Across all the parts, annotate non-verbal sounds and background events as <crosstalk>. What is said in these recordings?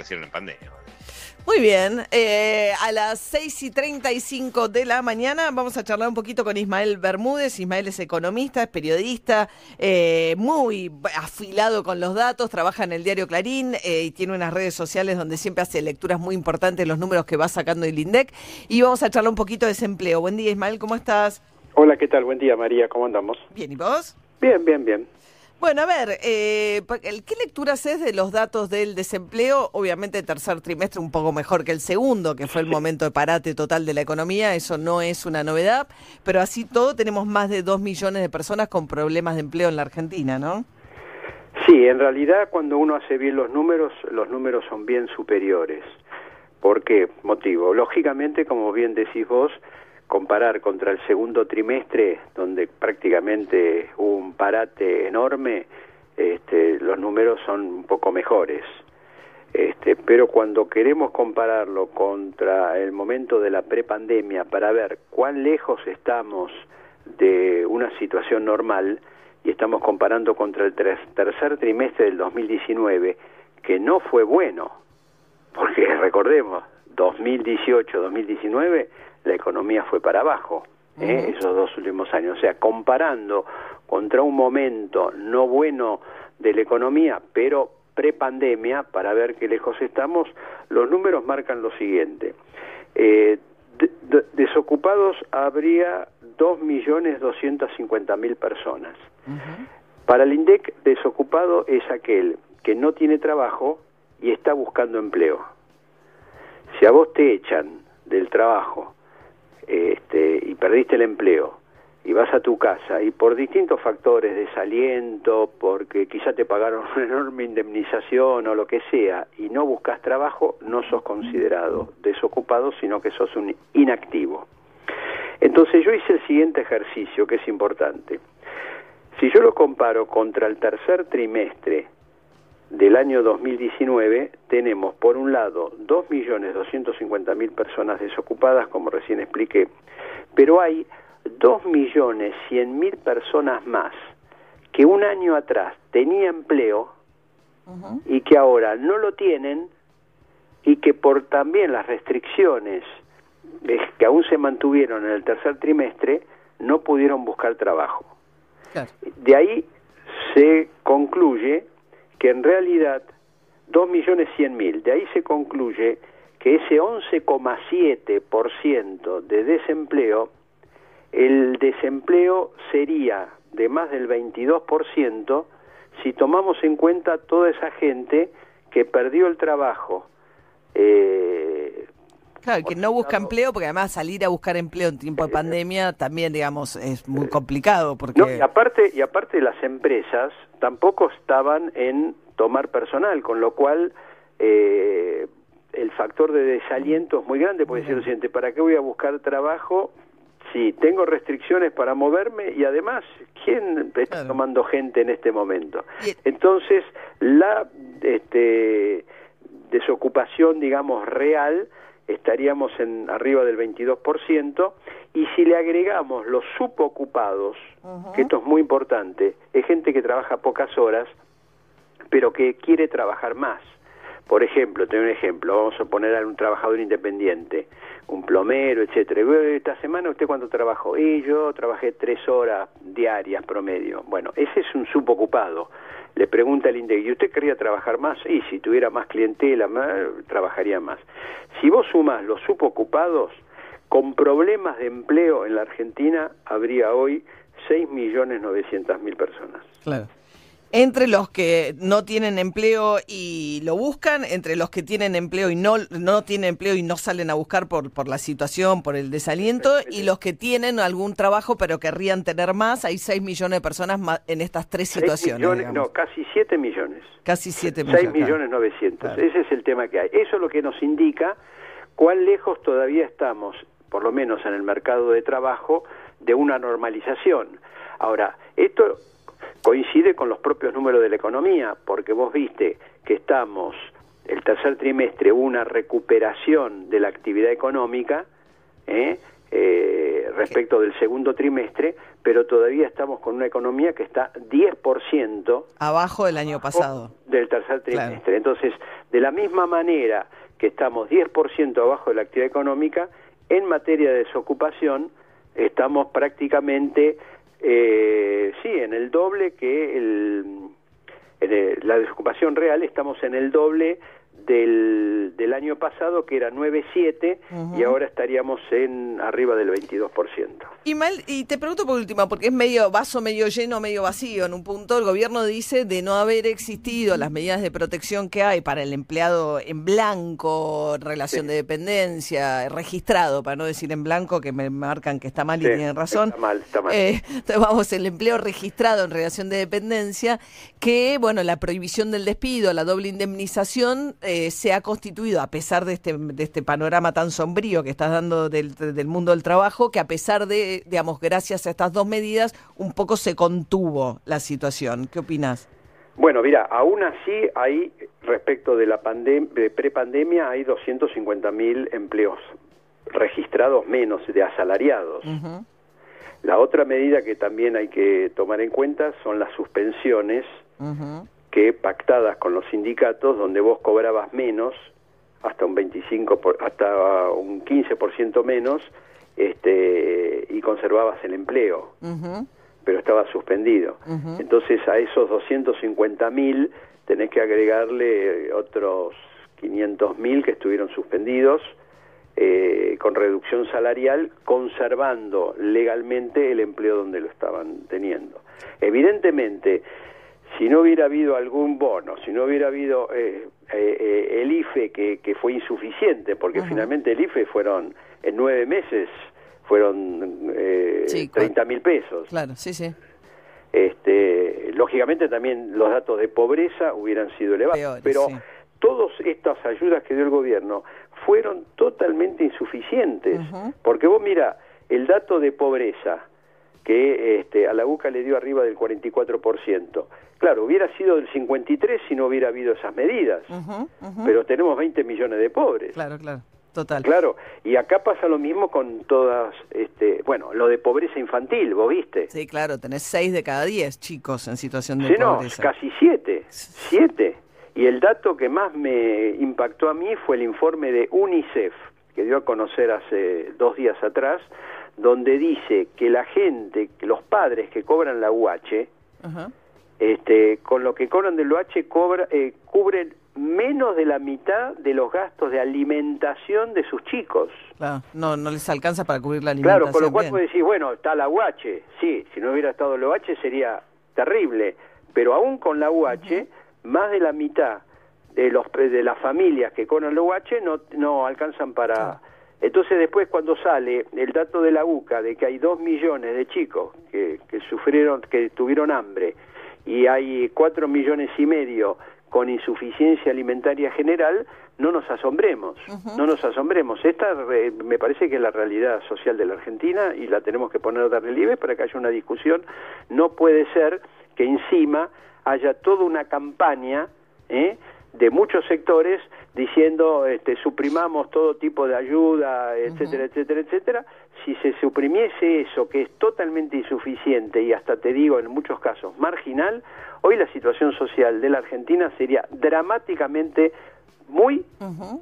hicieron en pandemia. Muy bien, eh, a las 6 y 35 de la mañana vamos a charlar un poquito con Ismael Bermúdez. Ismael es economista, es periodista, eh, muy afilado con los datos, trabaja en el diario Clarín eh, y tiene unas redes sociales donde siempre hace lecturas muy importantes de los números que va sacando el INDEC. Y vamos a charlar un poquito de desempleo. Buen día Ismael, ¿cómo estás? Hola, ¿qué tal? Buen día María, ¿cómo andamos? Bien, ¿y vos? Bien, bien, bien. Bueno, a ver, eh, ¿qué lectura haces de los datos del desempleo? Obviamente el tercer trimestre un poco mejor que el segundo, que fue el momento de parate total de la economía, eso no es una novedad, pero así todo tenemos más de dos millones de personas con problemas de empleo en la Argentina, ¿no? Sí, en realidad cuando uno hace bien los números, los números son bien superiores. ¿Por qué motivo? Lógicamente, como bien decís vos, comparar contra el segundo trimestre, donde prácticamente hubo un parate enorme, este, los números son un poco mejores. Este, pero cuando queremos compararlo contra el momento de la prepandemia para ver cuán lejos estamos de una situación normal, y estamos comparando contra el tercer trimestre del 2019, que no fue bueno, porque <laughs> recordemos, 2018-2019 la economía fue para abajo ¿eh? esos dos últimos años. O sea, comparando contra un momento no bueno de la economía, pero prepandemia, para ver qué lejos estamos, los números marcan lo siguiente. Eh, desocupados habría 2.250.000 personas. Para el INDEC, desocupado es aquel que no tiene trabajo y está buscando empleo. Si a vos te echan del trabajo este, y perdiste el empleo y vas a tu casa y por distintos factores, desaliento, porque quizá te pagaron <laughs> una enorme indemnización o lo que sea, y no buscas trabajo, no sos considerado desocupado, sino que sos un inactivo. Entonces yo hice el siguiente ejercicio, que es importante. Si yo lo comparo contra el tercer trimestre del año 2019 tenemos, por un lado, 2.250.000 personas desocupadas, como recién expliqué, pero hay 2.100.000 personas más que un año atrás tenía empleo y que ahora no lo tienen y que por también las restricciones que aún se mantuvieron en el tercer trimestre no pudieron buscar trabajo. De ahí se concluye que en realidad 2.100.000, de ahí se concluye que ese 11,7% de desempleo, el desempleo sería de más del 22% si tomamos en cuenta toda esa gente que perdió el trabajo. Eh, claro, que no busca empleo, porque además salir a buscar empleo en tiempo de pandemia también, digamos, es muy complicado. Porque... y, aparte, y aparte las empresas tampoco estaban en tomar personal, con lo cual eh, el factor de desaliento es muy grande, porque decir lo siguiente, ¿para qué voy a buscar trabajo si tengo restricciones para moverme y además, ¿quién está tomando gente en este momento? Entonces, la este, desocupación, digamos, real, estaríamos en arriba del 22%, y si le agregamos los subocupados, que esto es muy importante, es gente que trabaja pocas horas, pero que quiere trabajar más. Por ejemplo, tengo un ejemplo, vamos a poner a un trabajador independiente, un plomero, etcétera. Esta semana usted cuánto trabajó? Y yo trabajé tres horas diarias promedio. Bueno, ese es un subocupado. Le pregunta el INDEC, ¿y usted quería trabajar más? Y si tuviera más clientela, más, trabajaría más. Si vos sumas los subocupados, con problemas de empleo en la Argentina habría hoy 6.900.000 personas. Claro entre los que no tienen empleo y lo buscan, entre los que tienen empleo y no, no tienen empleo y no salen a buscar por, por la situación, por el desaliento, y los que tienen algún trabajo pero querrían tener más, hay 6 millones de personas en estas tres situaciones. no, casi 7 millones. Casi 7 millones. 6 millones 900. Ese es el tema que hay. Eso es lo que nos indica cuán lejos todavía estamos, por lo menos en el mercado de trabajo, de una normalización. Ahora, esto coincide con los propios números de la economía, porque vos viste que estamos, el tercer trimestre, una recuperación de la actividad económica, ¿eh? Eh, respecto del segundo trimestre, pero todavía estamos con una economía que está 10% abajo del año pasado. Del tercer trimestre. Entonces, de la misma manera que estamos 10% abajo de la actividad económica, en materia de desocupación estamos prácticamente, eh, sí, en el doble que el, la desocupación real, estamos en el doble del, del año pasado, que era 9,7, y ahora estaríamos en arriba del 22%. Y, mal, y te pregunto por último, porque es medio vaso medio lleno, medio vacío. En un punto el gobierno dice de no haber existido las medidas de protección que hay para el empleado en blanco, relación de dependencia, registrado, para no decir en blanco, que me marcan que está mal y tienen razón. Está mal, está mal. Eh, vamos, el empleo registrado en relación de dependencia, que, bueno, la prohibición del despido, la doble indemnización, eh, se ha constituido, a pesar de este, de este panorama tan sombrío que estás dando del, del mundo del trabajo, que a pesar de digamos, gracias a estas dos medidas, un poco se contuvo la situación. ¿Qué opinas? Bueno, mira, aún así hay, respecto de la de prepandemia, hay 250 mil empleos registrados menos de asalariados. La otra medida que también hay que tomar en cuenta son las suspensiones que pactadas con los sindicatos, donde vos cobrabas menos, hasta un 25, por, hasta un 15% menos, este, y conservabas el empleo, pero estaba suspendido. Entonces a esos 250 mil tenés que agregarle otros 500 mil que estuvieron suspendidos eh, con reducción salarial, conservando legalmente el empleo donde lo estaban teniendo. Evidentemente, si no hubiera habido algún bono, si no hubiera habido eh, eh, el IFE que, que, fue insuficiente, porque finalmente el IFE fueron en nueve meses fueron eh, 30 mil pesos. Claro, sí, sí. Este, lógicamente también los datos de pobreza hubieran sido elevados, pero todas estas ayudas que dio el gobierno fueron totalmente insuficientes, porque vos mira, el dato de pobreza que este, a la UCA le dio arriba del 44%, claro, hubiera sido del 53 si no hubiera habido esas medidas, pero tenemos 20 millones de pobres. Claro, claro. Total. Claro, y acá pasa lo mismo con todas, este, bueno, lo de pobreza infantil, vos viste. Sí, claro, tenés seis de cada diez chicos en situación de pobreza. Sí, no, casi siete, siete. Y el dato que más me impactó a mí fue el informe de UNICEF, que dio a conocer hace dos días atrás, donde dice que la gente, que los padres que cobran la UH, este, con lo que cobran del UH cobra, eh, cubren menos de la mitad de los gastos de alimentación de sus chicos. Claro, no, no les alcanza para cubrir la alimentación. Claro, con lo cual puedes decir, bueno, está la UH, sí, si no hubiera estado la UH sería terrible, pero aún con la UH, más de la mitad de los de las familias que con la UH no, no alcanzan para... Entonces después cuando sale el dato de la UCA de que hay dos millones de chicos que, que sufrieron, que tuvieron hambre, y hay cuatro millones y medio con insuficiencia alimentaria general, no nos asombremos, no nos asombremos. Esta me parece que es la realidad social de la Argentina y la tenemos que poner de relieve para que haya una discusión. No puede ser que encima haya toda una campaña ¿eh? de muchos sectores diciendo este, suprimamos todo tipo de ayuda, etcétera, etcétera, etcétera. Si se suprimiese eso, que es totalmente insuficiente y hasta te digo en muchos casos marginal, hoy la situación social de la Argentina sería dramáticamente muy,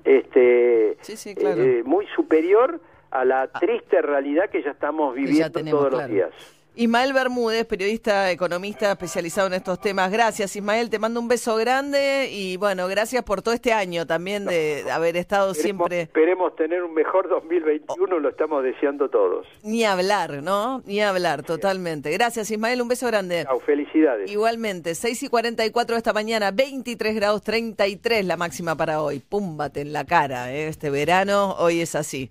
este, eh, muy superior a la ah. triste realidad que ya estamos viviendo todos los días. Ismael Bermúdez, periodista, economista especializado en estos temas. Gracias, Ismael. Te mando un beso grande y bueno, gracias por todo este año también de haber estado siempre. Esperemos tener un mejor 2021, lo estamos deseando todos. Ni hablar, ¿no? Ni hablar, totalmente. Gracias, Ismael. Un beso grande. Chau, felicidades. Igualmente, 6 y 44 de esta mañana, 23 grados 33 la máxima para hoy. Púmbate en la cara, ¿eh? este verano, hoy es así.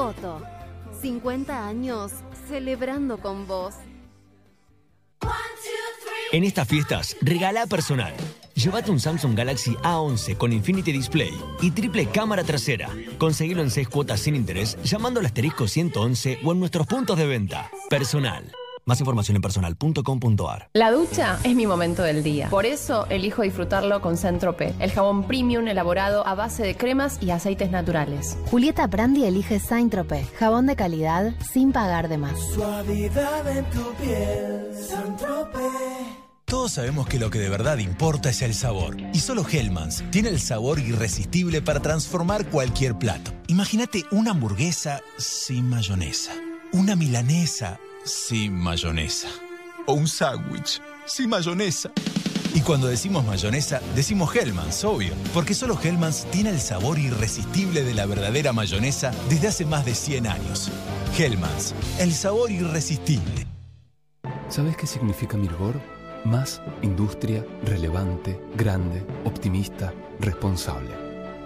Coto. 50 años celebrando con vos. En estas fiestas, regala personal. Llévate un Samsung Galaxy A11 con Infinity Display y triple cámara trasera. Conseguilo en 6 cuotas sin interés llamando al asterisco 111 o en nuestros puntos de venta. Personal. Más información en personal.com.ar. La ducha es mi momento del día. Por eso elijo disfrutarlo con Centrope, el jabón premium elaborado a base de cremas y aceites naturales. Julieta Brandi elige Saint-Tropez, jabón de calidad sin pagar de más. Suavidad en tu piel, Todos sabemos que lo que de verdad importa es el sabor. Y solo Hellmann's tiene el sabor irresistible para transformar cualquier plato. Imagínate una hamburguesa sin mayonesa. Una milanesa sin mayonesa. O un sándwich sin mayonesa. Y cuando decimos mayonesa, decimos Hellmann's, obvio, porque solo Hellmann's tiene el sabor irresistible de la verdadera mayonesa desde hace más de 100 años. Hellmann's, el sabor irresistible. ¿Sabes qué significa Mirgor? Más industria, relevante, grande, optimista, responsable.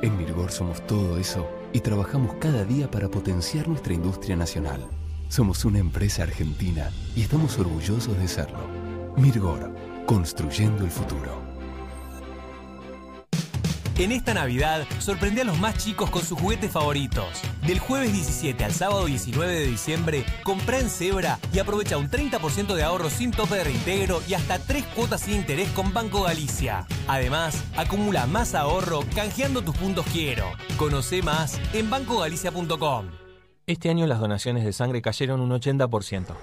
En Mirgor somos todo eso y trabajamos cada día para potenciar nuestra industria nacional. Somos una empresa argentina y estamos orgullosos de serlo. Mirgor, construyendo el futuro. En esta Navidad, sorprende a los más chicos con sus juguetes favoritos. Del jueves 17 al sábado 19 de diciembre, compra en Zebra y aprovecha un 30% de ahorro sin tope de reintegro y hasta 3 cuotas sin interés con Banco Galicia. Además, acumula más ahorro canjeando tus puntos quiero. Conoce más en bancogalicia.com. Este año las donaciones de sangre cayeron un 80%.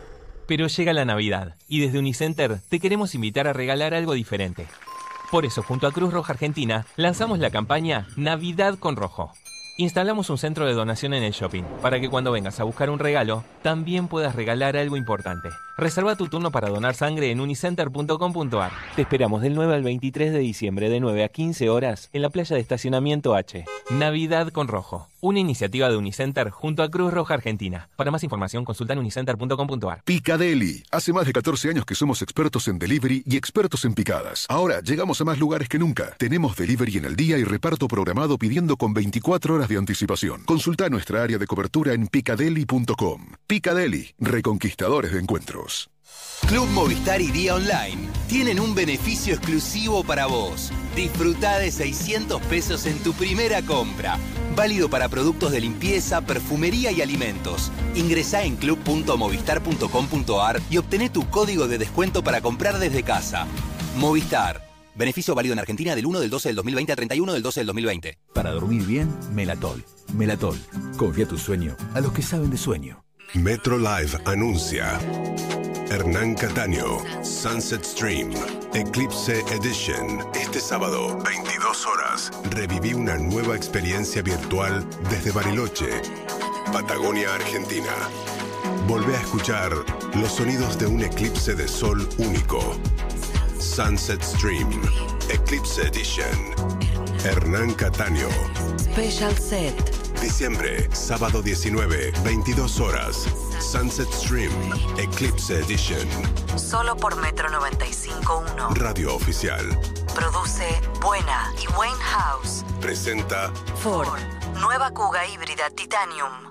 Pero llega la Navidad y desde Unicenter te queremos invitar a regalar algo diferente. Por eso, junto a Cruz Roja Argentina, lanzamos la campaña Navidad con Rojo. Instalamos un centro de donación en el shopping para que cuando vengas a buscar un regalo, también puedas regalar algo importante. Reserva tu turno para donar sangre en unicenter.com.ar. Te esperamos del 9 al 23 de diciembre de 9 a 15 horas en la playa de estacionamiento H. Navidad con Rojo. Una iniciativa de Unicenter junto a Cruz Roja Argentina. Para más información consulta en unicenter.com.ar. Picadeli. Hace más de 14 años que somos expertos en delivery y expertos en picadas. Ahora llegamos a más lugares que nunca. Tenemos delivery en el día y reparto programado pidiendo con 24 horas de anticipación. Consulta nuestra área de cobertura en picadeli.com. Picadeli. Reconquistadores de encuentros. Club Movistar y Día Online tienen un beneficio exclusivo para vos. Disfruta de 600 pesos en tu primera compra. Válido para productos de limpieza, perfumería y alimentos. Ingresá en club.movistar.com.ar y obtené tu código de descuento para comprar desde casa. Movistar. Beneficio válido en Argentina del 1 del 12 del 2020 al 31 del 12 del 2020. Para dormir bien, Melatol. Melatol. Confía tu sueño a los que saben de sueño. Metro Live anuncia. Hernán Cataño, Sunset Stream, Eclipse Edition. Este sábado, 22 horas, reviví una nueva experiencia virtual desde Bariloche, Patagonia, Argentina. Volvé a escuchar los sonidos de un eclipse de sol único. Sunset Stream, Eclipse Edition. Hernán Cataño. Special Set. Diciembre, sábado 19, 22 horas. Sunset Stream, Eclipse Edition. Solo por Metro 95.1. Radio Oficial. Produce Buena y Wayne House. Presenta Ford. Nueva Kuga híbrida Titanium.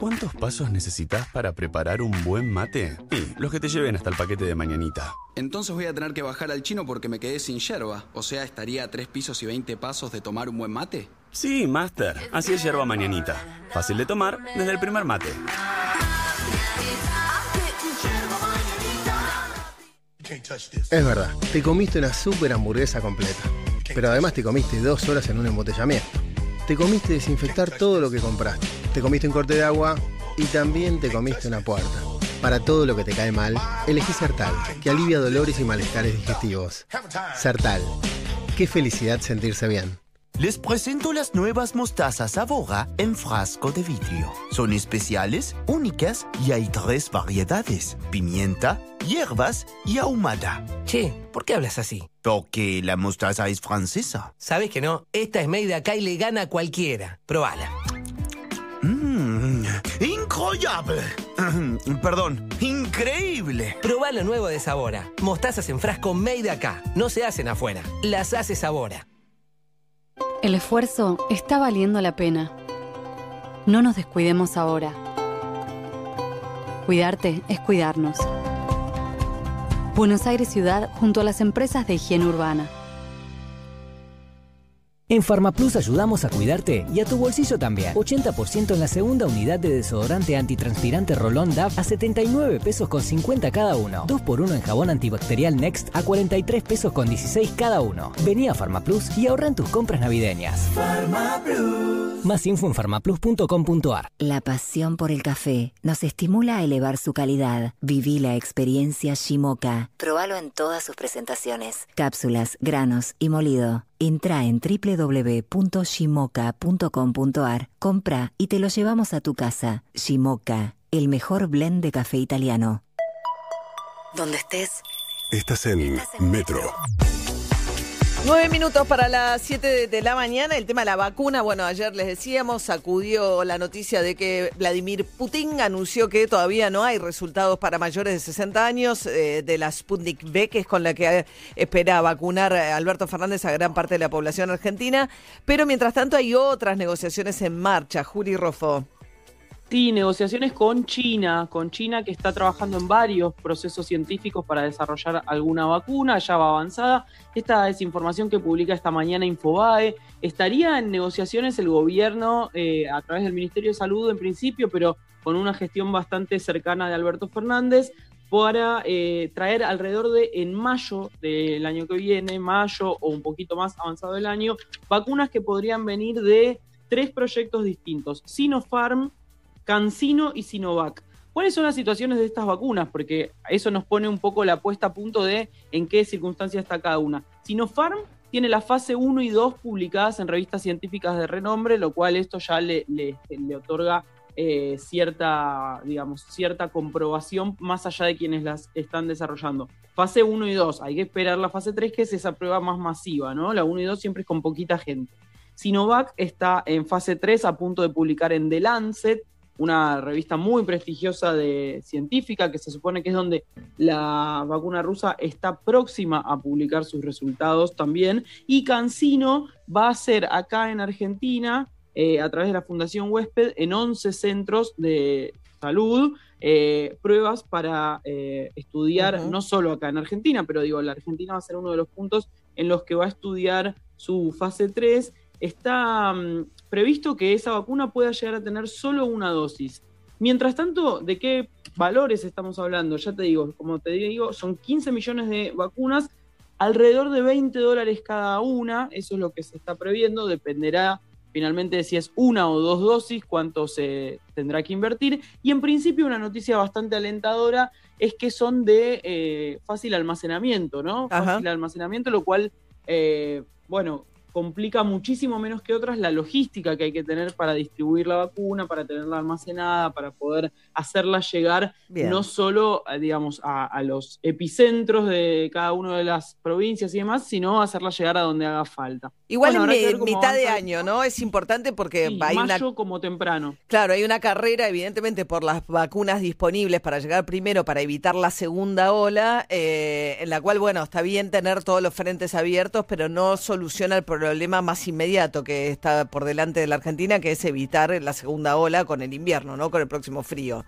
¿Cuántos pasos necesitas para preparar un buen mate? Y los que te lleven hasta el paquete de mañanita. Entonces voy a tener que bajar al chino porque me quedé sin yerba. O sea, estaría a tres pisos y 20 pasos de tomar un buen mate. Sí, Master. Así es yerba mañanita. Fácil de tomar desde el primer mate. Es verdad, te comiste una super hamburguesa completa. Pero además te comiste dos horas en un embotellamiento. Te comiste desinfectar todo lo que compraste. Te comiste un corte de agua y también te comiste una puerta. Para todo lo que te cae mal, elegí Sertal, que alivia dolores y malestares digestivos. Sertal. Qué felicidad sentirse bien. Les presento las nuevas mostazas Sabora en frasco de vidrio. Son especiales, únicas y hay tres variedades: pimienta, hierbas y ahumada. Che, ¿por qué hablas así? Porque la mostaza es francesa. ¿Sabes que no? Esta es made de acá y le gana a cualquiera. Probala. Incroyable. <clears throat> Perdón, increíble. Probá lo nuevo de Sabora. Mostazas en frasco made de acá. No se hacen afuera. Las hace Sabora. El esfuerzo está valiendo la pena. No nos descuidemos ahora. Cuidarte es cuidarnos. Buenos Aires Ciudad junto a las empresas de higiene urbana. En Farmaplus ayudamos a cuidarte y a tu bolsillo también. 80% en la segunda unidad de desodorante antitranspirante Rolón DAF a 79 pesos con 50 cada uno. 2x1 en jabón antibacterial Next a 43 pesos con 16 cada uno. Vení a Farmaplus y ahorra en tus compras navideñas. Farmaplus. Más info en farmaplus.com.ar. La pasión por el café nos estimula a elevar su calidad. Viví la experiencia Shimoka. Probalo en todas sus presentaciones. Cápsulas, granos y molido. Entra en www.shimoka.com.ar, compra y te lo llevamos a tu casa. Shimoka, el mejor blend de café italiano. Donde estés. Estás en Metro. Nueve minutos para las siete de, la mañana. El tema de la vacuna. Bueno, ayer les decíamos, sacudió la noticia de que Vladimir Putin anunció que todavía no hay resultados para mayores de 60 años eh, de la Sputnik V, que es con la que espera vacunar a Alberto Fernández a gran parte de la población argentina. Pero mientras tanto hay otras negociaciones en marcha. Juli Rofo. Sí, negociaciones con China, con China que está trabajando en varios procesos científicos para desarrollar alguna vacuna, ya va avanzada. Esta es información que publica esta mañana Infobae. Estaría en negociaciones el gobierno eh, a través del Ministerio de Salud en principio, pero con una gestión bastante cercana de Alberto Fernández para eh, traer alrededor de en mayo del año que viene, mayo o un poquito más avanzado el año, vacunas que podrían venir de tres proyectos distintos. Sinopharm, CanSino y Sinovac. ¿Cuáles son las situaciones de estas vacunas? Porque eso nos pone un poco la puesta a punto de en qué circunstancias está cada una. Sinopharm tiene la fase 1 y 2 publicadas en revistas científicas de renombre, lo cual esto ya le, le, le otorga eh, cierta, digamos, cierta comprobación más allá de quienes las están desarrollando. Fase 1 y 2, hay que esperar la fase 3, que es esa prueba más masiva, ¿no? La 1 y 2 siempre es con poquita gente. Sinovac está en fase 3 a punto de publicar en The Lancet, una revista muy prestigiosa de científica que se supone que es donde la vacuna rusa está próxima a publicar sus resultados también. Y Cancino va a ser acá en Argentina, eh, a través de la Fundación Huésped, en 11 centros de salud, eh, pruebas para eh, estudiar, uh -huh. no solo acá en Argentina, pero digo, la Argentina va a ser uno de los puntos en los que va a estudiar su fase 3 está um, previsto que esa vacuna pueda llegar a tener solo una dosis. Mientras tanto, ¿de qué valores estamos hablando? Ya te digo, como te digo, son 15 millones de vacunas, alrededor de 20 dólares cada una, eso es lo que se está previendo, dependerá finalmente de si es una o dos dosis, cuánto se tendrá que invertir. Y en principio una noticia bastante alentadora es que son de eh, fácil almacenamiento, ¿no? Ajá. Fácil almacenamiento, lo cual, eh, bueno, complica muchísimo menos que otras la logística que hay que tener para distribuir la vacuna, para tenerla almacenada, para poder hacerla llegar Bien. no solo, digamos, a, a, los epicentros de cada una de las provincias y demás, sino hacerla llegar a donde haga falta. Igual bueno, en mitad de año, ¿no? Es importante porque sí, hay mayo una... como temprano. Claro, hay una carrera, evidentemente, por las vacunas disponibles para llegar primero, para evitar la segunda ola, eh, en la cual, bueno, está bien tener todos los frentes abiertos, pero no soluciona el problema más inmediato que está por delante de la Argentina, que es evitar la segunda ola con el invierno, ¿no? Con el próximo frío.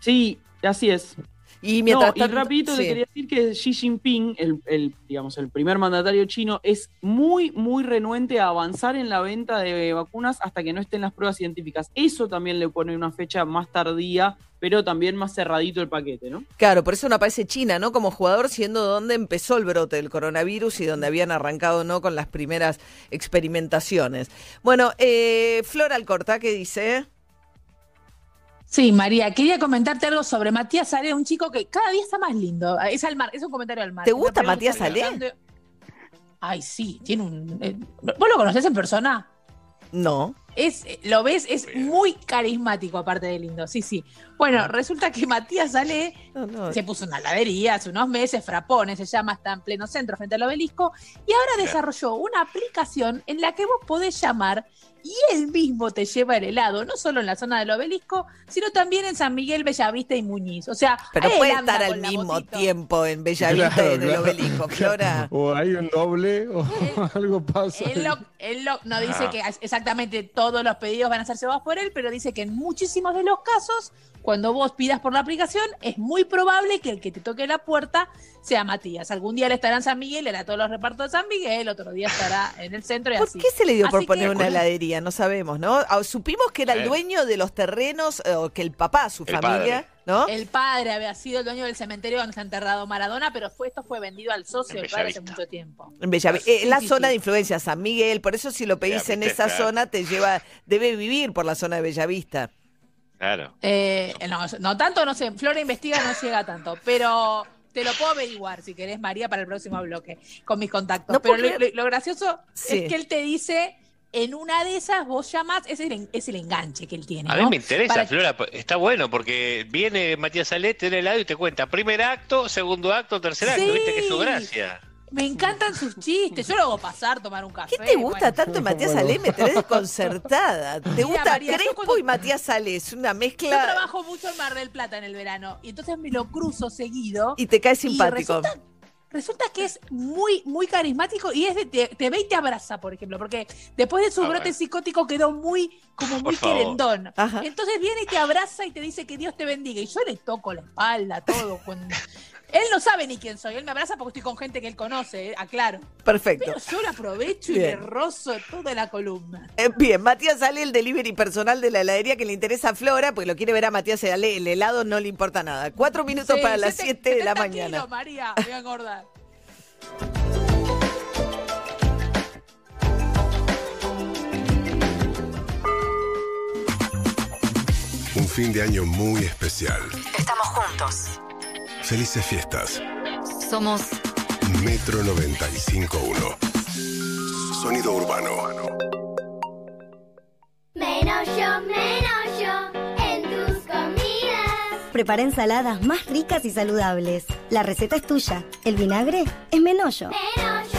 Sí, así es. Y mientras no, y rapidito sí. le quería decir que Xi Jinping, el, el, digamos, el primer mandatario chino, es muy, muy renuente a avanzar en la venta de vacunas hasta que no estén las pruebas científicas. Eso también le pone una fecha más tardía, pero también más cerradito el paquete, ¿no? Claro, por eso no aparece China, ¿no? Como jugador, siendo donde empezó el brote del coronavirus y donde habían arrancado, ¿no? Con las primeras experimentaciones. Bueno, eh, Flor Alcorta, ¿qué dice? Sí, María, quería comentarte algo sobre Matías Salé, un chico que cada día está más lindo. Es, al mar, es un comentario al mar. ¿Te gusta Matías Salé? Ay, sí, tiene un. Eh, ¿Vos lo conocés en persona? No. Es, lo ves, es muy carismático, aparte de lindo. Sí, sí. Bueno, resulta que Matías sale, se puso una heladería hace unos meses, Frapone se llama, está en pleno centro frente al obelisco, y ahora desarrolló una aplicación en la que vos podés llamar y él mismo te lleva el helado, no solo en la zona del obelisco, sino también en San Miguel, Bellavista y Muñiz. O sea, Pero puede estar al mismo motito. tiempo en Bellavista y en el Claro, obelisco, Flora. <laughs> O hay un doble o <laughs> algo pasa. Él, lo- él lo- no dice Ah. que exactamente todos los pedidos van a ser llevados por él, pero dice que en muchísimos de los casos, cuando vos pidas por la aplicación, es muy probable que el que te toque la puerta sea Matías. Algún día él estará en San Miguel, hará todos los repartos de San Miguel, otro día estará en el centro y ¿Por así. qué se le dio por poner que- una heladería? No sabemos, ¿no? Ah, Supimos que era el dueño de los terrenos, eh, o que el papá, su El familia, ¿no? El padre había sido el dueño del cementerio donde está enterrado Maradona, pero fue, esto fue vendido al socio del padre hace mucho tiempo. En Bellavista. Eh, la Sí, zona sí. de influencia, San Miguel, por eso si lo pedís en esa zona, te lleva, debe vivir por la zona de Bellavista. Claro. Eh, no, no tanto, no sé, Flora investiga, no llega tanto, pero te lo puedo averiguar si querés, María, para el próximo bloque, con mis contactos. No pero lo gracioso Sí. es que él te dice, en una de esas vos llamás, es el, en- es el enganche que él tiene. A ¿no? mí me interesa, Para- Flora, está bueno porque viene Matías Salet, te da el helado y te cuenta primer acto, segundo acto, tercer acto, Sí. viste que es su gracia. Me encantan sus chistes, yo lo hago pasar, tomar un café. ¿Qué te gusta bueno. tanto de Matías Salé? Me tenés desconcertada. <laughs> ¿Te Mira, gusta María, yo Crespo cuando- y Matías Salé? Es una Yo mezcla trabajo mucho en Mar del Plata en el verano y entonces me lo cruzo seguido. y te cae simpático. resulta, resulta que es muy, muy carismático y es de, te, te ve y te abraza, por ejemplo, porque después de su Ah, brote bueno. psicótico quedó muy, como muy querendón. Ajá. Entonces viene y te abraza y te dice que Dios te bendiga. Y yo le toco la espalda, todo. con- Él no sabe ni quién soy, él me abraza porque estoy con gente que él conoce, eh, aclaro. Perfecto. Pero yo lo aprovecho y le rozo toda la columna. Eh, bien, Matías Salé, el delivery personal de la heladería que le interesa a Flora, porque lo quiere ver a Matías Salé, el helado no le importa nada. Cuatro minutos Sí, para las sete- siete de la 70 mañana. kilos, María, voy a engordar. Un fin de año muy especial. Estamos juntos. Felices fiestas. Somos Metro 95.1. Sonido urbano. Menos yo, menos yo en tus comidas. Prepara ensaladas más ricas y saludables. La receta es tuya. El vinagre es menollo. Menos yo.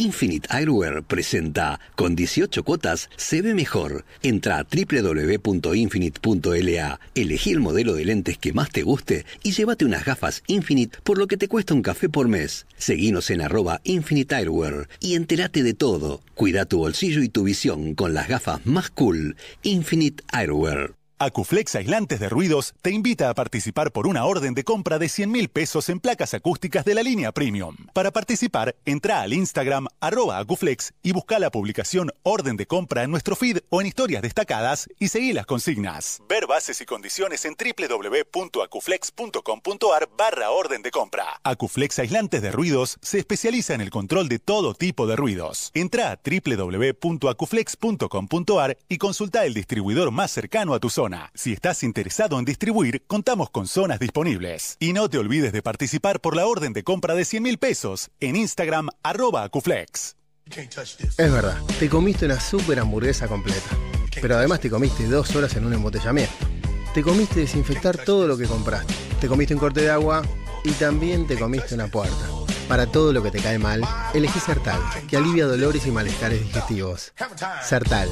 Infinite Eyewear presenta Con 18 cuotas se ve mejor. Entra a www.infinite.la, elegí el modelo de lentes que más te guste y llévate unas gafas Infinite por lo que te cuesta un café por mes. Seguinos en arroba Infinite Eyewear y entérate de todo. Cuida tu bolsillo y tu visión con las gafas más cool. Infinite Eyewear. Acuflex Aislantes de Ruidos te invita a participar por una orden de compra de 100 mil pesos en placas acústicas de la línea Premium. Para participar, entra al Instagram arroba Acuflex y busca la publicación Orden de Compra en nuestro feed o en historias destacadas y seguí las consignas. Ver bases y condiciones en www.acuflex.com.ar barra orden de compra. Acuflex Aislantes de Ruidos se especializa en el control de todo tipo de ruidos. Entra a www.acuflex.com.ar y consulta el distribuidor más cercano a tu zona. Si estás interesado en distribuir, contamos con zonas disponibles. Y no te olvides de participar por la orden de compra de 100 mil pesos en Instagram arroba Acuflex. Es verdad, te comiste una super hamburguesa completa. Pero además te comiste dos horas en un embotellamiento. Te comiste desinfectar todo lo que compraste. Te comiste un corte de agua y también te comiste una puerta. Para todo lo que te cae mal, elegí Sertal, que alivia dolores y malestares digestivos. Sertal.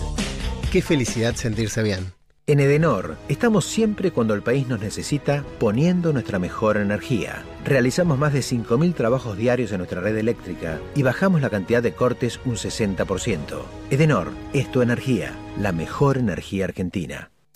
Qué felicidad sentirse bien. En Edenor, estamos siempre cuando el país nos necesita poniendo nuestra mejor energía. Realizamos más de 5.000 trabajos diarios en nuestra red eléctrica y bajamos la cantidad de cortes un 60%. Edenor es tu energía, la mejor energía argentina.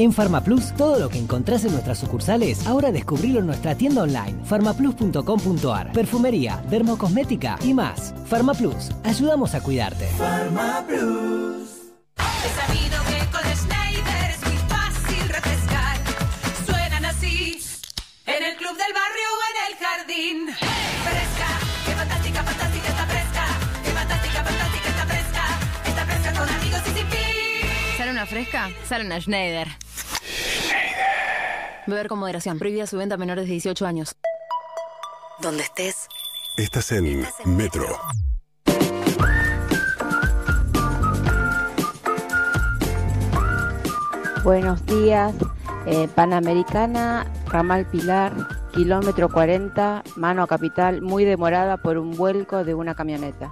En Farmaplus, todo lo que encontrás en nuestras sucursales, ahora descubrilo en nuestra tienda online, farmaplus.com.ar. Perfumería, dermocosmética y más. Farmaplus, ayudamos a cuidarte. He sabido que con Schneider es muy fácil refrescar. Suenan así en el club del barrio o en el jardín. Fresca, qué fantástica, fantástica está fresca. Qué fantástica, fantástica está fresca. Está fresca con amigos y sin fin. ¿Sale una fresca? Sale una Schneider. Beber con moderación. Prohibida su venta a menores de 18 años. Donde estés. Estás en Metro. Buenos días, eh, Panamericana, Ramal Pilar, kilómetro 40, mano a capital, muy demorada por un vuelco de una camioneta.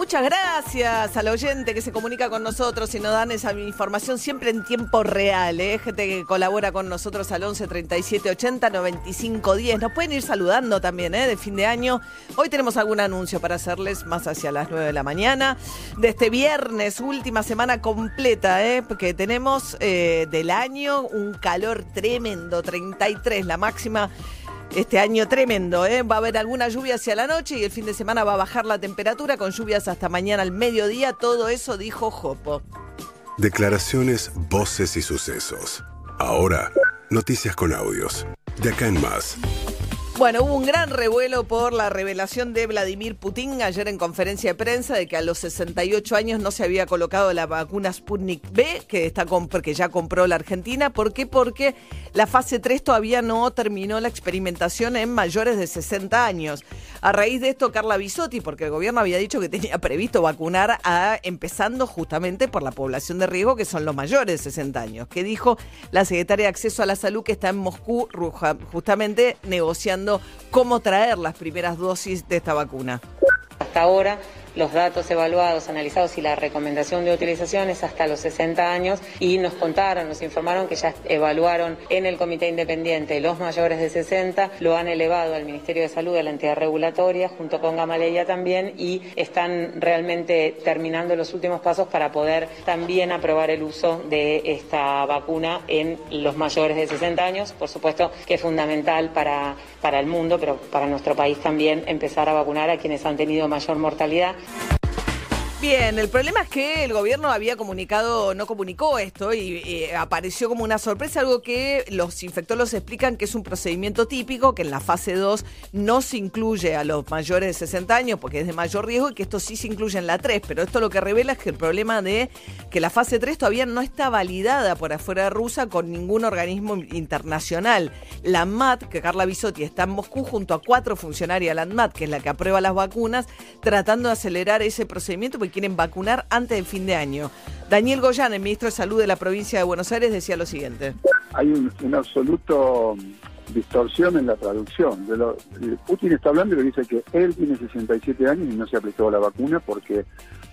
Muchas gracias al oyente que se comunica con nosotros y nos dan esa información siempre en tiempo real. ¿eh? Gente que colabora con nosotros al 11 37 80 95 10. Nos pueden ir saludando también ¿eh? de fin de año. Hoy tenemos algún anuncio para hacerles más hacia las 9 de la mañana. De este viernes, última semana completa, ¿eh? porque tenemos eh, del año un calor tremendo, 33 la máxima este año tremendo, ¿eh? Va a haber alguna lluvia hacia la noche y el fin de semana va a bajar la temperatura con lluvias hasta mañana al mediodía. Todo eso dijo Jopo. Declaraciones, voces y sucesos. Ahora, noticias con audios. De acá en más. Bueno, hubo un gran revuelo por la revelación de Vladimir Putin ayer en conferencia de prensa de que a los 68 años no se había colocado la vacuna Sputnik B, que, está que ya compró la Argentina. ¿Por qué? Porque la fase 3 todavía no terminó la experimentación en mayores de 60 años. A raíz de esto, Carla Bisotti, porque el gobierno había dicho que tenía previsto vacunar empezando justamente por la población de riesgo, que son los mayores de 60 años, que dijo la secretaria de Acceso a la Salud que está en Moscú justamente negociando cómo traer las primeras dosis de esta vacuna. Hasta ahora los datos evaluados, analizados y la recomendación de utilización es hasta los 60 años y nos contaron, nos informaron que ya evaluaron en el comité independiente los mayores de 60, lo han elevado al Ministerio de Salud, a la entidad regulatoria, junto con Gamaleya también y están realmente terminando los últimos pasos para poder también aprobar el uso de esta vacuna en los mayores de 60 años. Por supuesto que es fundamental para, para el mundo, pero para nuestro país también empezar a vacunar a quienes han tenido mayor mortalidad. Bien, el problema es que el gobierno había comunicado, no comunicó esto y, apareció como una sorpresa, algo que los infectólogos explican que es un procedimiento típico, que en la fase 2 no se incluye a los mayores de 60 años porque es de mayor riesgo y que esto sí se incluye en la 3, pero esto lo que revela es que el problema de que la fase 3 todavía no está validada por afuera de Rusia con ningún organismo internacional. La ANMAT, que Carla Bisotti está en Moscú junto a cuatro funcionarias de la ANMAT, que es la que aprueba las vacunas, tratando de acelerar ese procedimiento porque quieren vacunar antes del fin de año. Daniel Goyán, el ministro de Salud de la provincia de Buenos Aires, decía lo siguiente. Hay un, un absoluto distorsión en la traducción. De lo, Putin está hablando y le dice que él tiene 67 años y no se ha aplicado la vacuna porque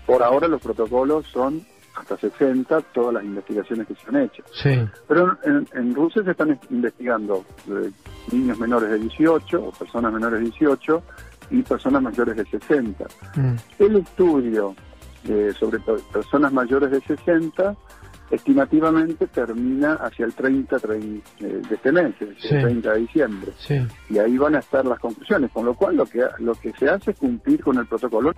por ahora los protocolos son hasta 60 todas las investigaciones que se han hecho. Sí. Pero en, en Rusia se están investigando eh, niños menores de 18 o personas menores de 18 y personas mayores de 60. Mm. El estudio eh, sobre personas mayores de 60 estimativamente termina hacia el 30 trein- eh, de este mes, el Sí. 30 de diciembre. Sí. Y ahí van a estar las conclusiones, con lo cual lo que, lo que se hace es cumplir con el protocolo.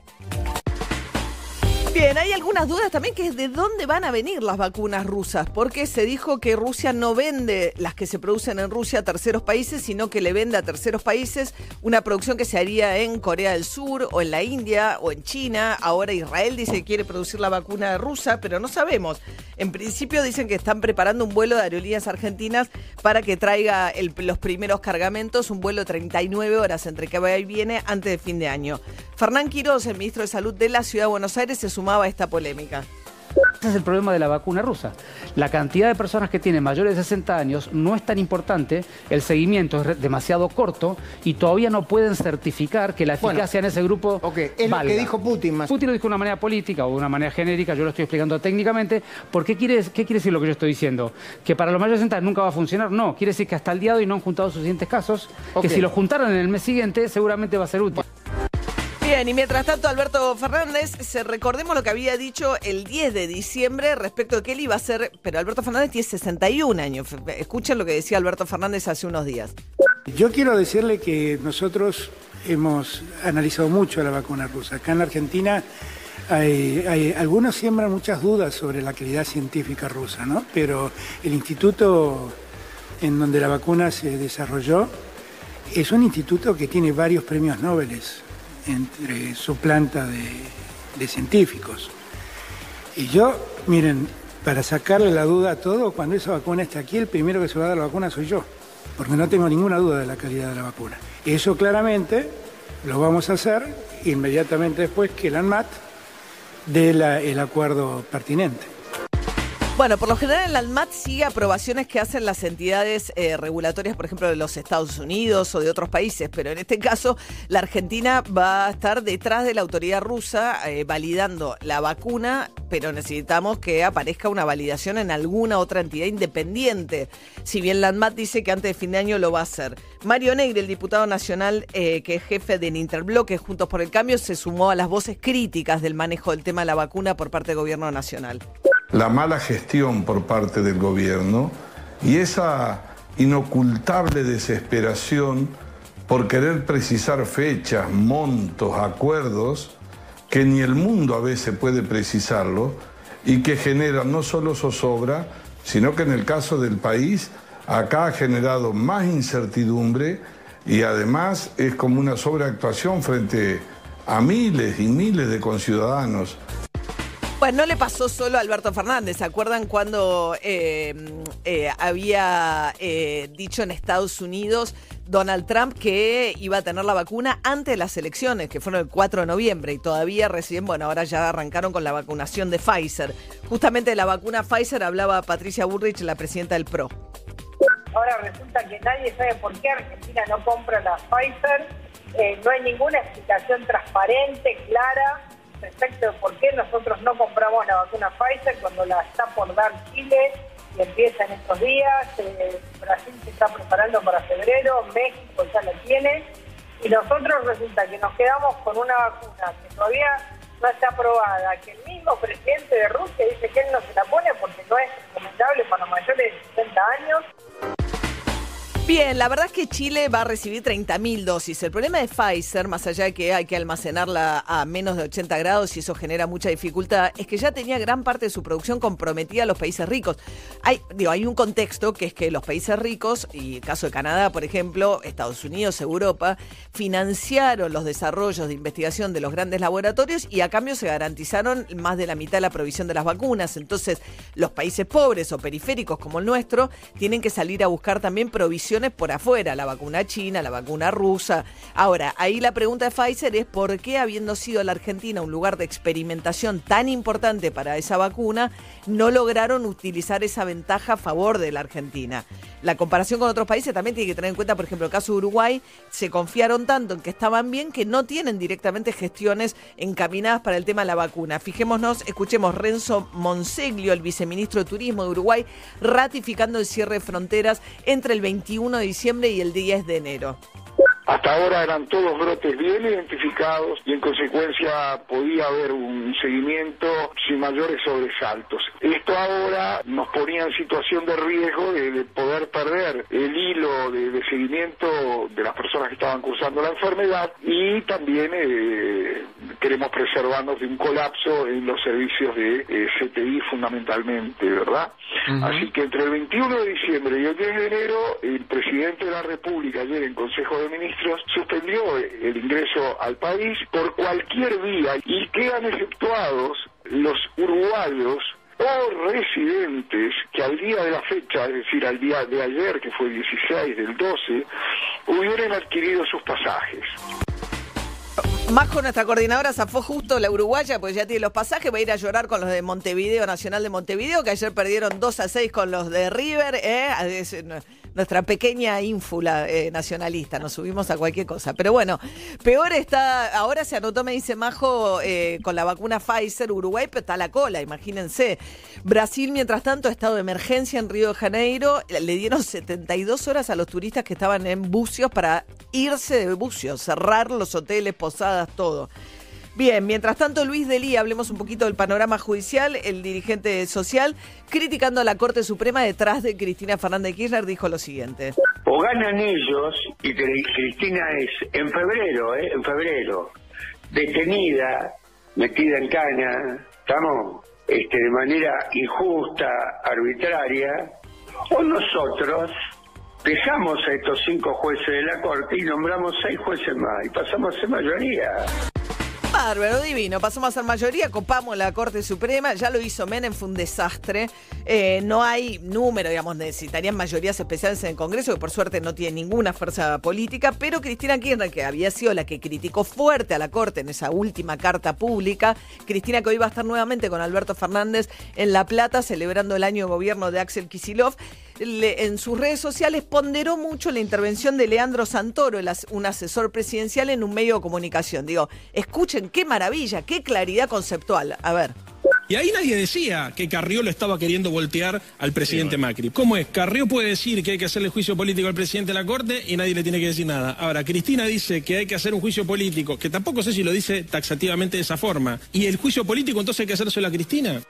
Bien, hay algunas dudas también que es de dónde van a venir las vacunas rusas, porque se dijo que Rusia no vende las que se producen en Rusia a terceros países, sino que le vende a terceros países una producción que se haría en Corea del Sur o en la India o en China. Ahora Israel dice que quiere producir la vacuna rusa, pero no sabemos. En principio dicen que están preparando un vuelo de aerolíneas argentinas para que traiga los primeros cargamentos, un vuelo de 39 horas entre que va y viene antes de fin de año. Fernán Quiroz, el ministro de Salud de la Ciudad de Buenos Aires, se sumaba a esta polémica. Ese es el problema de la vacuna rusa. La cantidad de personas que tienen mayores de 60 años no es tan importante, el seguimiento es demasiado corto y todavía no pueden certificar que la Bueno, eficacia en ese grupo es lo que dijo Putin más. Putin lo dijo de una manera política o de una manera genérica, yo lo estoy explicando técnicamente. ¿Por qué quiere, qué quiere decir lo que yo estoy diciendo? ¿Que para los mayores de 60 nunca va a funcionar? No, quiere decir que hasta el día de hoy no han juntado suficientes casos, Ok. que si los juntaran en el mes siguiente seguramente va a ser útil. Bien, y mientras tanto, Alberto Fernández, se recordemos lo que había dicho el 10 de diciembre respecto de que él iba a ser, pero Alberto Fernández tiene 61 años. Escuchen lo que decía Alberto Fernández hace unos días. Yo quiero decirle que nosotros hemos analizado mucho la vacuna rusa. Acá en la Argentina hay- algunos siembran muchas dudas sobre la calidad científica rusa, ¿no? Pero el instituto en donde la vacuna se desarrolló es un instituto que tiene varios premios Nobel entre su planta de, científicos. Y yo, miren, para sacarle la duda a todo, cuando esa vacuna esté aquí, el primero que se va a dar la vacuna soy yo, porque no tengo ninguna duda de la calidad de la vacuna. Eso claramente lo vamos a hacer inmediatamente después que el ANMAT dé el acuerdo pertinente. Bueno, por lo general el ANMAT sigue aprobaciones que hacen las entidades eh, regulatorias, por ejemplo, de los Estados Unidos o de otros países, pero en este caso la Argentina va a estar detrás de la autoridad rusa eh, validando la vacuna, pero necesitamos que aparezca una validación en alguna otra entidad independiente. Si bien la ANMAT dice que antes de fin de año lo va a hacer. Mario Negri, el diputado nacional eh, que es jefe del Interbloque Juntos por el Cambio, se sumó a las voces críticas del manejo del tema de la vacuna por parte del gobierno nacional. La mala gestión por parte del gobierno y esa inocultable desesperación por querer precisar fechas, montos, acuerdos, que ni el mundo a veces puede precisarlo y que generan no solo zozobra, sino que en el caso del país acá ha generado más incertidumbre y además es como una sobreactuación frente a miles y miles de conciudadanos. Bueno, no le pasó solo a Alberto Fernández. ¿Se acuerdan cuando eh, eh, había eh, dicho en Estados Unidos Donald Trump que iba a tener la vacuna antes de las elecciones, que fueron el 4 de noviembre, y todavía recién, bueno, ahora ya arrancaron con la vacunación de Pfizer. Justamente de la vacuna Pfizer hablaba Patricia Burrich, la presidenta del PRO. Ahora resulta que nadie sabe por qué Argentina no compra la Pfizer. Eh, no hay ninguna explicación transparente, clara, respecto de por qué nosotros no compramos la vacuna Pfizer cuando la está por dar Chile y empieza en estos días. Eh, Brasil se está preparando para febrero, México ya la tiene. Y nosotros resulta que nos quedamos con una vacuna que todavía no está aprobada, que el mismo presidente de Rusia dice que él no se la pone porque no es recomendable para mayores de 60 años. Bien, la verdad es que Chile va a recibir 30.000 dosis. El problema de Pfizer, más allá de que hay que almacenarla a menos de 80 grados y eso genera mucha dificultad, es que ya tenía gran parte de su producción comprometida a los países ricos. Hay, digo, hay un contexto que es que los países ricos, y el caso de Canadá, por ejemplo, Estados Unidos, Europa, financiaron los desarrollos de investigación de los grandes laboratorios y a cambio se garantizaron más de la mitad de la provisión de las vacunas. Entonces, los países pobres o periféricos como el nuestro tienen que salir a buscar también por afuera, la vacuna china, la vacuna rusa. Ahora, ahí la pregunta de Pfizer es por qué, habiendo sido la Argentina un lugar de experimentación tan importante para esa vacuna, no lograron utilizar esa ventaja a favor de la Argentina. La comparación con otros países también tiene que tener en cuenta, por ejemplo, el caso de Uruguay, se confiaron tanto en que estaban bien que no tienen directamente gestiones encaminadas para el tema de la vacuna. Fijémonos, escuchemos Renzo Monseglio, el viceministro de Turismo de Uruguay, ratificando el cierre de fronteras entre el 21 de diciembre y el 10 de enero. Hasta ahora eran todos brotes bien identificados y en consecuencia podía haber un seguimiento sin mayores sobresaltos. Esto ahora nos ponía en situación de riesgo de, de poder perder el hilo de, de seguimiento de las personas que estaban cursando la enfermedad y también eh, queremos preservarnos de un colapso en los servicios de eh, CTI fundamentalmente, ¿verdad? Así que entre el 21 de diciembre y el 10 de enero, el presidente de la República ayer en Consejo de Ministros suspendió el ingreso al país por cualquier vía y quedan exceptuados los uruguayos o residentes que al día de la fecha, es decir, al día de ayer, que fue 16 del 12, hubieran adquirido sus pasajes. Majo, nuestra coordinadora, zafó justo la uruguaya, porque ya tiene los pasajes, va a ir a llorar con los de Montevideo, Nacional de Montevideo, que ayer perdieron 2 a 6 con los de River. ¿eh? Es, nuestra pequeña ínfula eh, nacionalista, nos subimos a cualquier cosa. Pero bueno, peor está, ahora se anotó, me dice Majo, eh, con la vacuna Pfizer, Uruguay, pero está la cola, imagínense. Brasil, mientras tanto, estado de emergencia en Río de Janeiro, le dieron 72 horas a los turistas que estaban en bucios para irse de bucios, cerrar los hoteles, posadas, todo. Bien, mientras tanto, Luis Delí, hablemos un poquito del panorama judicial. El dirigente social, criticando a la Corte Suprema detrás de Cristina Fernández de Kirchner, dijo lo siguiente. O ganan ellos, y Cri- Cristina es en febrero, ¿eh? en febrero, detenida, metida en cana, estamos este, de manera injusta, arbitraria, o nosotros dejamos a estos cinco jueces de la Corte y nombramos seis jueces más y pasamos a ser mayoría. Bárbaro, divino. Pasamos a ser mayoría, copamos la Corte Suprema. Ya lo hizo Menem, fue un desastre. Eh, no hay número, digamos, necesitarían mayorías especiales en el Congreso, que por suerte no tiene ninguna fuerza política. Pero Cristina Kirchner, que había sido la que criticó fuerte a la Corte en esa última carta pública, Cristina que hoy va a estar nuevamente con Alberto Fernández en La Plata, celebrando el año de gobierno de Axel Kisilov le- en sus redes sociales ponderó mucho la intervención de Leandro Santoro, el as- un asesor presidencial en un medio de comunicación. Digo, escuchen, qué maravilla, qué claridad conceptual. A ver. Y ahí nadie decía que Carrió lo estaba queriendo voltear al presidente Macri. ¿Cómo es? Carrió puede decir que hay que hacerle juicio político al presidente de la Corte y nadie le tiene que decir nada. Ahora, Cristina dice que hay que hacer un juicio político, que tampoco sé si lo dice taxativamente de esa forma. ¿Y el juicio político entonces hay que hacérselo a Cristina?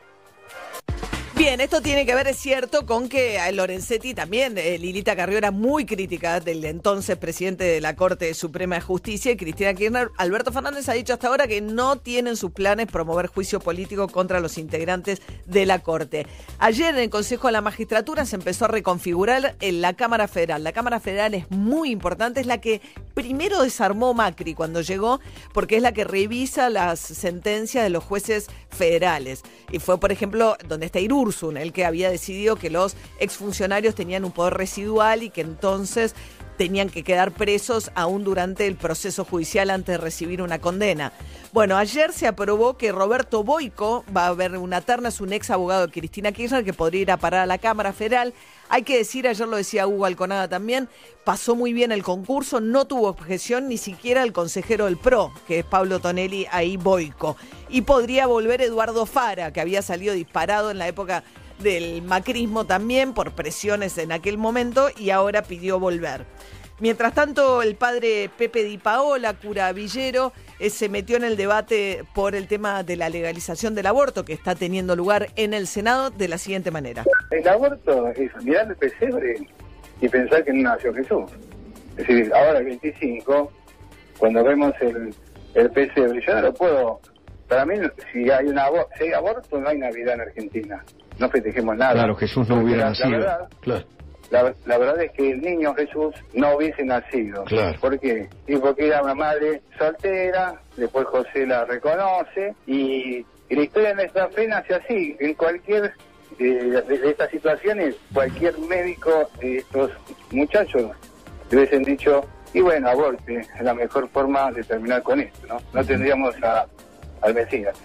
Bien, esto tiene que ver, es cierto, con que Lorenzetti también, eh, Lilita Carrió era muy crítica del entonces presidente de la Corte Suprema de Justicia y Cristina Kirchner. Alberto Fernández ha dicho hasta ahora que no tienen sus planes promover juicio político contra los integrantes de la Corte. Ayer en el Consejo de la Magistratura se empezó a reconfigurar en la Cámara Federal. La Cámara Federal es muy importante, es la que primero desarmó Macri cuando llegó, porque es la que revisa las sentencias de los jueces federales. Y fue, por ejemplo, donde está Irursun, el que había decidido que los exfuncionarios tenían un poder residual y que entonces tenían que quedar presos aún durante el proceso judicial antes de recibir una condena. Bueno, ayer se aprobó que Roberto Boico va a haber una terna, es un ex abogado de Cristina Kirchner que podría ir a parar a la Cámara Federal. Hay que decir, ayer lo decía Hugo Alconada también, pasó muy bien el concurso, no tuvo objeción ni siquiera el consejero del PRO, que es Pablo Tonelli, ahí Boico. Y podría volver Eduardo Fara, que había salido disparado en la época del macrismo también por presiones en aquel momento y ahora pidió volver. Mientras tanto, el padre Pepe Di Paola, cura Villero, eh, se metió en el debate por el tema de la legalización del aborto que está teniendo lugar en el Senado de la siguiente manera. El aborto es mirar el pesebre y pensar que no nació Jesús. Es decir, ahora el 25, cuando vemos el, pesebre, yo no lo puedo. Para mí, si hay, si hay aborto, no hay Navidad en Argentina. No festejemos nada. Claro, Jesús no hubiera la- nacido. La verdad, Claro. la, la verdad es que el niño Jesús no hubiese nacido. Claro. ¿Por qué? Y porque era una madre soltera, después José la reconoce y, y la historia de nuestra fe nace así. En cualquier eh, de, de estas situaciones, cualquier médico de estos muchachos le hubiesen dicho, y bueno, aborte, es la mejor forma de terminar con esto, ¿no? No tendríamos a, al Mesías.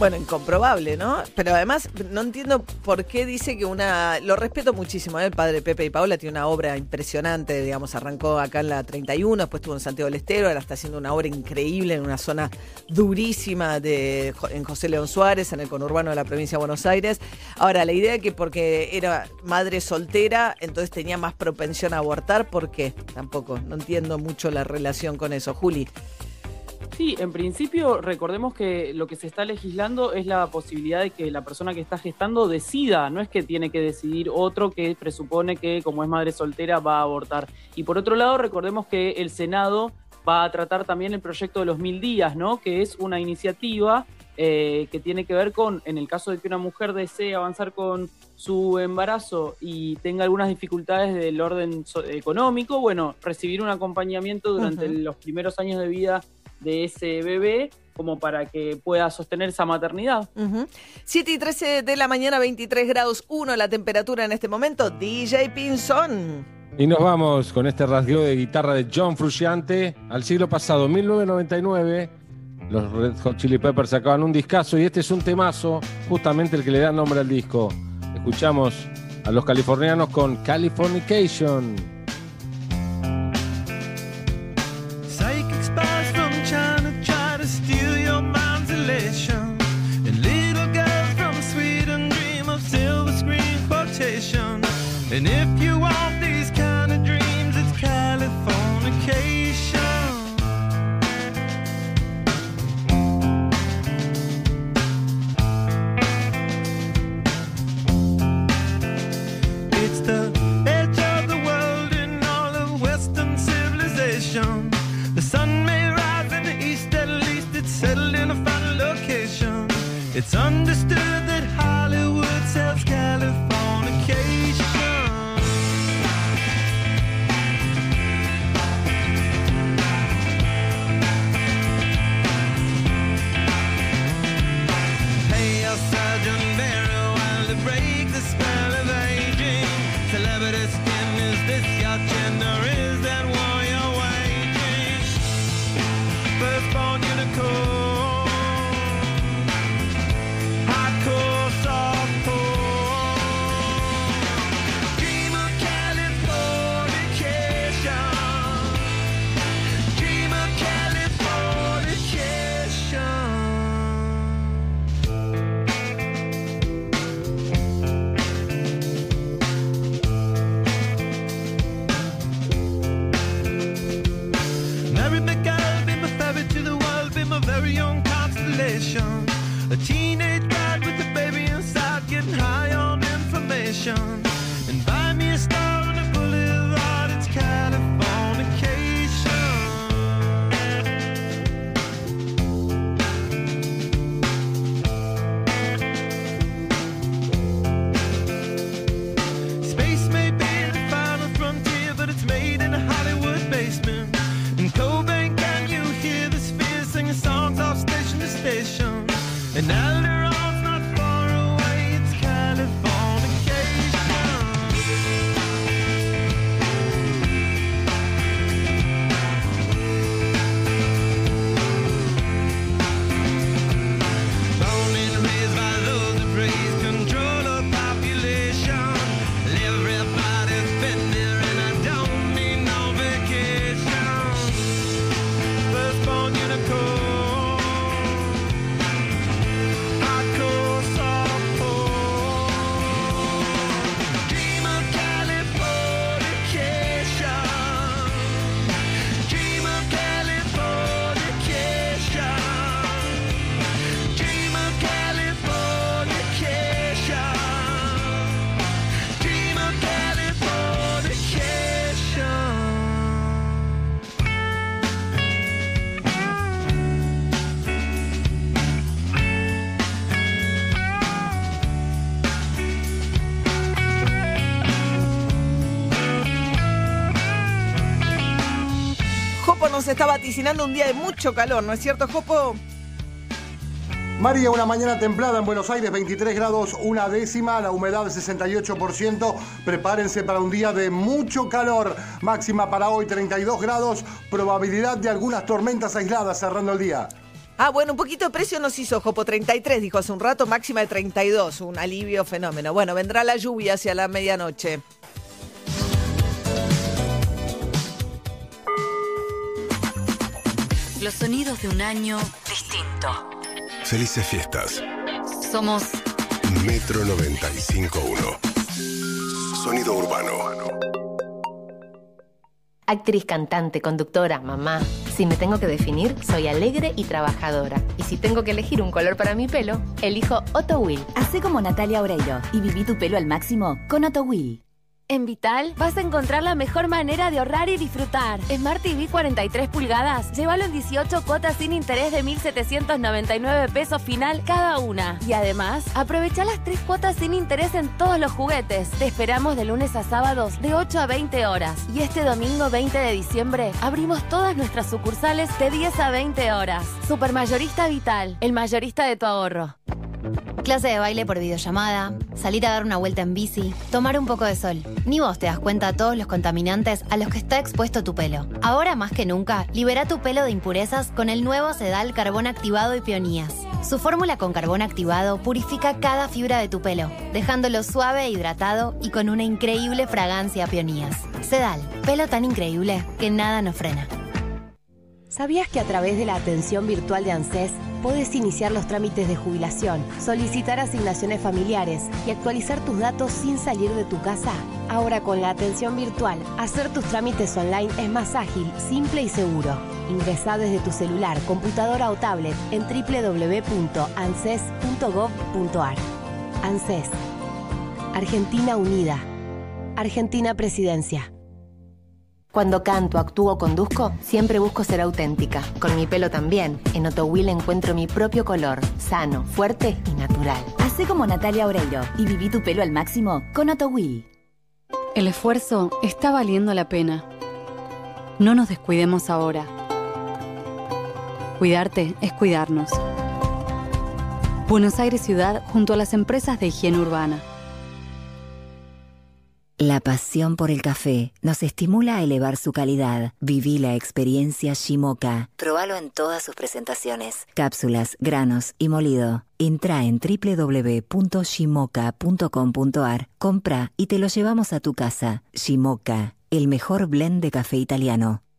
Bueno, incomprobable, ¿no? Pero además no entiendo por qué dice que una... Lo respeto muchísimo, ¿eh? el padre Pepe y Paola tiene una obra impresionante, digamos, arrancó acá en la 31, después estuvo en Santiago del Estero, ahora está haciendo una obra increíble en una zona durísima de, en José León Suárez, en el conurbano de la provincia de Buenos Aires. Ahora, la idea de que porque era madre soltera, entonces tenía más propensión a abortar, ¿por qué? Tampoco, no entiendo mucho la relación con eso. Juli. Sí, en principio recordemos que lo que se está legislando es la posibilidad de que la persona que está gestando decida, no es que tiene que decidir otro que presupone que como es madre soltera va a abortar. Y por otro lado, recordemos que el Senado va a tratar también el proyecto de los mil días, ¿no? Que es una iniciativa eh, que tiene que ver con, en el caso de que una mujer desee avanzar con su embarazo y tenga algunas dificultades del orden so- económico, bueno, recibir un acompañamiento durante los primeros años de vida de ese bebé como para que pueda sostener esa maternidad. Ujú. 7 y 13 de la mañana, 23 grados 1 la temperatura en este momento. DJ Pinzón. Y nos vamos con este rasgueo de guitarra de John Frusciante al siglo pasado, 1999. Los Red Hot Chili Peppers sacaban un discazo y este es un temazo, justamente el que le da nombre al disco. Escuchamos a los californianos con Californication. Nos está vaticinando un día de mucho calor, ¿no es cierto, Jopo? María, una mañana templada en Buenos Aires, 23 grados, una décima, la humedad 68%. Prepárense para un día de mucho calor. Máxima para hoy 32 grados, probabilidad de algunas tormentas aisladas cerrando el día. Ah, bueno, un poquito de precio nos hizo Jopo 33, dijo hace un rato, máxima de 32, un alivio fenómeno. Bueno, vendrá la lluvia hacia la medianoche. Los sonidos de un año distinto. Felices fiestas. Somos Metro 95.1. Sonido urbano. Actriz, cantante, conductora, mamá. Si me tengo que definir, soy alegre y trabajadora. Y si tengo que elegir un color para mi pelo, elijo Otto Will. Hacé como Natalia Oreiro y viví tu pelo al máximo con Otto Will. En Vital vas a encontrar la mejor manera de ahorrar y disfrutar. Smart TV 43 pulgadas, llévalo en 18 cuotas sin interés de 1.799 pesos final cada una. Y además, aprovecha las 3 cuotas sin interés en todos los juguetes. Te esperamos de lunes a sábados de 8 a 20 horas. Y este domingo 20 de diciembre abrimos todas nuestras sucursales de 10 a 20 horas. Supermayorista Vital, el mayorista de tu ahorro. Clase de baile por videollamada, salir a dar una vuelta en bici, tomar un poco de sol. Ni vos te das cuenta de todos los contaminantes a los que está expuesto tu pelo. Ahora más que nunca, libera tu pelo de impurezas con el nuevo Sedal Carbón Activado y Peonías. Su fórmula con carbón activado purifica cada fibra de tu pelo, dejándolo suave hidratado y con una increíble fragancia a peonías. Sedal, pelo tan increíble que nada nos frena. ¿Sabías que a través de la atención virtual de ANSES podés iniciar los trámites de jubilación, solicitar asignaciones familiares y actualizar tus datos sin salir de tu casa? Ahora con la atención virtual, hacer tus trámites online es más ágil, simple y seguro. Ingresá desde tu celular, computadora o tablet en www.anses.gov.ar. ANSES. Argentina Unida. Argentina Presidencia. Cuando canto, actúo o conduzco, siempre busco ser auténtica. Con mi pelo también. En Otto Will encuentro mi propio color, sano, fuerte y natural. Hacé como Natalia Oreiro y viví tu pelo al máximo con Otto Will. El esfuerzo está valiendo la pena. No nos descuidemos ahora. Cuidarte es cuidarnos. Buenos Aires Ciudad junto a las empresas de higiene urbana. La pasión por el café nos estimula a elevar su calidad. Viví la experiencia Shimoka. Probalo en todas sus presentaciones. Cápsulas, granos y molido. Entra en www.shimoka.com.ar, compra y te lo llevamos a tu casa. Shimoka, el mejor blend de café italiano.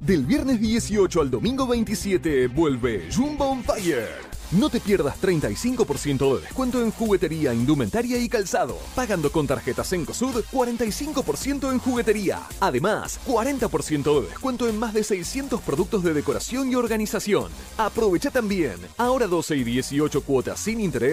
Del viernes 18 al domingo 27 vuelve Jumbo on Fire. No te pierdas 35% de descuento en juguetería, indumentaria y calzado. Pagando con tarjetas en COSUD, 45% en juguetería. Además, 40% de descuento en más de 600 productos de decoración y organización. Aprovecha también. Ahora 12 y 18 cuotas sin interés